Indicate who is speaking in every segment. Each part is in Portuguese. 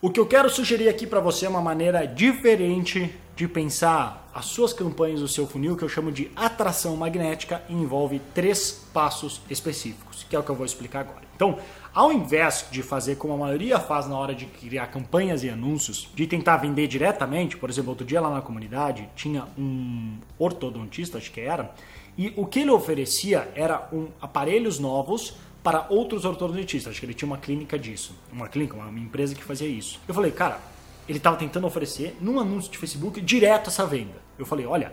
Speaker 1: O que eu quero sugerir aqui para você é uma maneira diferente de pensar as suas campanhas, o seu funil, que eu chamo de atração magnética, e envolve três passos específicos, que é o que eu vou explicar agora. Então, ao invés de fazer como a maioria faz na hora de criar campanhas e anúncios, de tentar vender diretamente, por exemplo, outro dia lá na comunidade tinha um ortodontista, acho que era, e o que ele oferecia era um aparelhos novos para outros ortodontistas. Acho que ele tinha uma clínica disso. Uma clínica, uma empresa que fazia isso. Eu falei, cara, ele estava tentando oferecer num anúncio de Facebook direto essa venda. Eu falei, olha,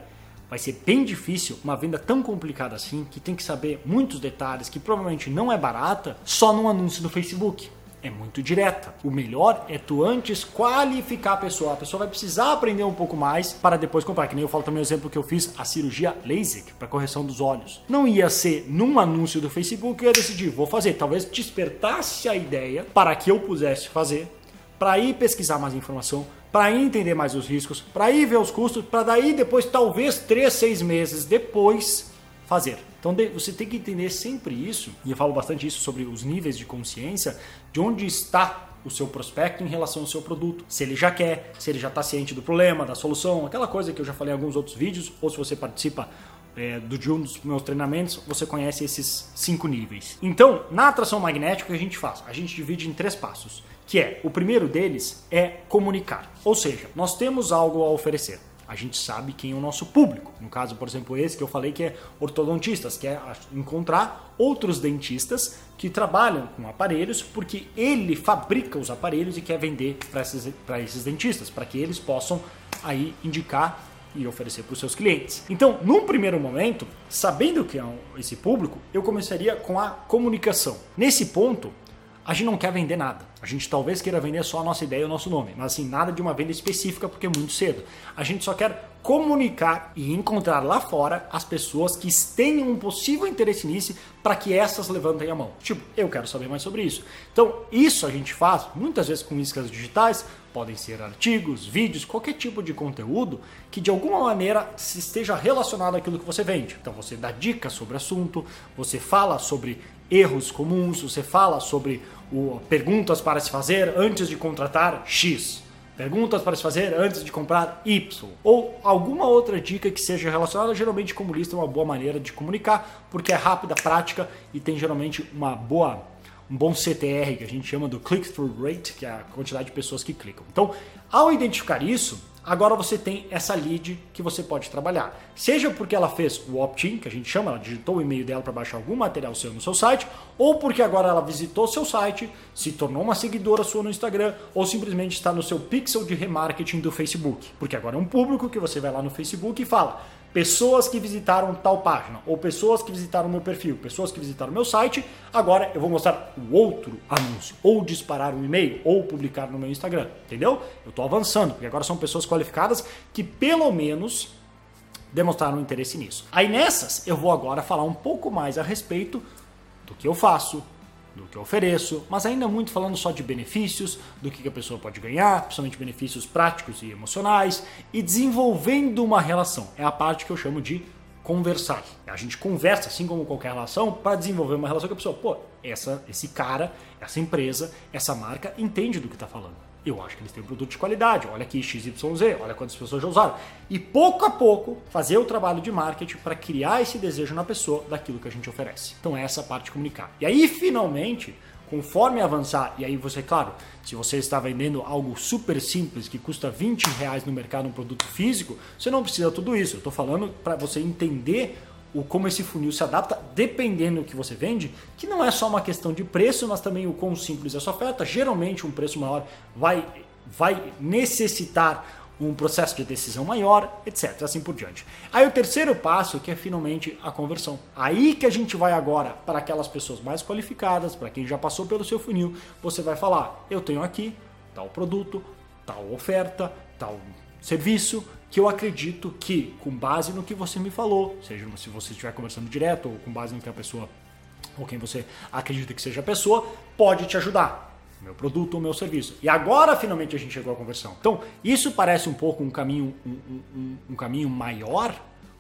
Speaker 1: vai ser bem difícil uma venda tão complicada assim, que tem que saber muitos detalhes, que provavelmente não é barata, só num anúncio no Facebook é muito direta. O melhor é tu antes qualificar a pessoa. A pessoa vai precisar aprender um pouco mais para depois comprar. Que nem eu falo também o exemplo que eu fiz, a cirurgia LASIK para correção dos olhos. Não ia ser num anúncio do Facebook que eu ia decidir, vou fazer. Talvez despertasse a ideia para que eu pudesse fazer, para ir pesquisar mais informação, para entender mais os riscos, para ir ver os custos, para daí depois, talvez três, seis meses depois, fazer. Então você tem que entender sempre isso, e eu falo bastante isso sobre os níveis de consciência, de onde está o seu prospecto em relação ao seu produto. Se ele já quer, se ele já está ciente do problema, da solução, aquela coisa que eu já falei em alguns outros vídeos, ou se você participa é, do, de um dos meus treinamentos, você conhece esses cinco níveis. Então, na atração magnética, o que a gente faz? A gente divide em três passos, que é, o primeiro deles é comunicar. Ou seja, nós temos algo a oferecer a gente sabe quem é o nosso público. No caso, por exemplo, esse que eu falei que é ortodontistas, que é encontrar outros dentistas que trabalham com aparelhos, porque ele fabrica os aparelhos e quer vender para esses, esses dentistas, para que eles possam aí indicar e oferecer para os seus clientes. Então, num primeiro momento, sabendo que é esse público, eu começaria com a comunicação. Nesse ponto, a gente não quer vender nada. A gente talvez queira vender só a nossa ideia e o nosso nome, mas assim, nada de uma venda específica porque é muito cedo. A gente só quer comunicar e encontrar lá fora as pessoas que tenham um possível interesse nisso para que essas levantem a mão. Tipo, eu quero saber mais sobre isso. Então, isso a gente faz muitas vezes com iscas digitais, podem ser artigos, vídeos, qualquer tipo de conteúdo que de alguma maneira esteja relacionado àquilo que você vende. Então, você dá dicas sobre assunto, você fala sobre erros comuns, você fala sobre o, perguntas para se fazer antes de contratar X, perguntas para se fazer antes de comprar Y, ou alguma outra dica que seja relacionada. Geralmente, como lista é uma boa maneira de comunicar, porque é rápida, prática e tem geralmente uma boa um bom CTR que a gente chama do click-through rate, que é a quantidade de pessoas que clicam. Então, ao identificar isso, agora você tem essa lead que você pode trabalhar. Seja porque ela fez o opt-in, que a gente chama, ela digitou o e-mail dela para baixar algum material seu no seu site, ou porque agora ela visitou seu site, se tornou uma seguidora sua no Instagram, ou simplesmente está no seu pixel de remarketing do Facebook. Porque agora é um público que você vai lá no Facebook e fala: pessoas que visitaram tal página, ou pessoas que visitaram meu perfil, pessoas que visitaram meu site, agora eu vou mostrar o outro anúncio, ou disparar um e-mail, ou publicar no meu Instagram, entendeu? Eu estou avançando, porque agora são pessoas qualificadas que pelo menos demonstraram interesse nisso. Aí nessas, eu vou agora falar um pouco mais a respeito do que eu faço, do que eu ofereço, mas ainda muito falando só de benefícios, do que a pessoa pode ganhar, principalmente benefícios práticos e emocionais, e desenvolvendo uma relação. É a parte que eu chamo de conversar. A gente conversa, assim como qualquer relação, para desenvolver uma relação com a pessoa. Pô, essa, esse cara, essa empresa, essa marca entende do que está falando eu acho que eles têm um produto de qualidade. Olha aqui XYZ, olha quantas pessoas já usaram. E pouco a pouco fazer o trabalho de marketing para criar esse desejo na pessoa daquilo que a gente oferece. Então, é essa parte de comunicar. E aí, finalmente, conforme avançar, e aí você, claro, se você está vendendo algo super simples que custa 20 reais no mercado, um produto físico, você não precisa tudo isso. Eu estou falando para você entender o como esse funil se adapta dependendo do que você vende, que não é só uma questão de preço, mas também o quão simples é a sua oferta. Geralmente um preço maior vai, vai necessitar um processo de decisão maior, etc. Assim por diante. Aí o terceiro passo que é finalmente a conversão. Aí que a gente vai agora para aquelas pessoas mais qualificadas, para quem já passou pelo seu funil, você vai falar: eu tenho aqui tal produto, tal oferta, tal serviço que eu acredito que, com base no que você me falou, seja se você estiver conversando direto ou com base no que a pessoa ou quem você acredita que seja a pessoa, pode te ajudar. Meu produto ou meu serviço. E agora finalmente a gente chegou à conversão. Então, isso parece um pouco um caminho, um, um, um caminho maior,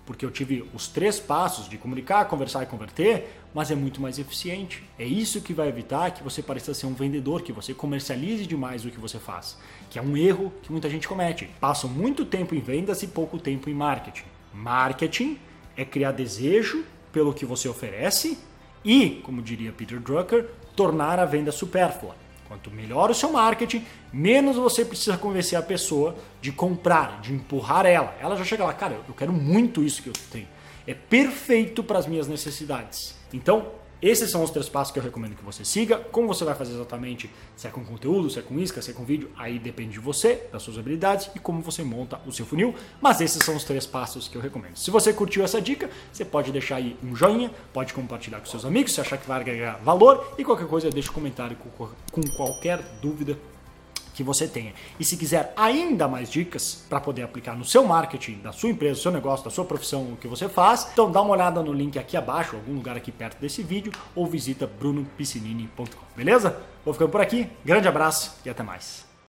Speaker 1: porque eu tive os três passos de comunicar, conversar e converter, mas é muito mais eficiente. É isso que vai evitar que você pareça ser um vendedor, que você comercialize demais o que você faz, que é um erro que muita gente comete. Passam muito tempo em vendas e pouco tempo em marketing. Marketing é criar desejo pelo que você oferece e, como diria Peter Drucker, tornar a venda supérflua. Quanto melhor o seu marketing, menos você precisa convencer a pessoa de comprar, de empurrar ela. Ela já chega lá, cara, eu quero muito isso que eu tenho. É perfeito para as minhas necessidades. Então, esses são os três passos que eu recomendo que você siga. Como você vai fazer exatamente, se é com conteúdo, se é com isca, se é com vídeo, aí depende de você, das suas habilidades e como você monta o seu funil. Mas esses são os três passos que eu recomendo. Se você curtiu essa dica, você pode deixar aí um joinha, pode compartilhar com seus amigos se achar que vai agregar valor e qualquer coisa deixa um comentário com qualquer dúvida que você tenha. E se quiser ainda mais dicas para poder aplicar no seu marketing, da sua empresa, do seu negócio, da sua profissão, o que você faz, então dá uma olhada no link aqui abaixo, algum lugar aqui perto desse vídeo, ou visita brunopiscinini.com. Beleza? Vou ficando por aqui, grande abraço e até mais.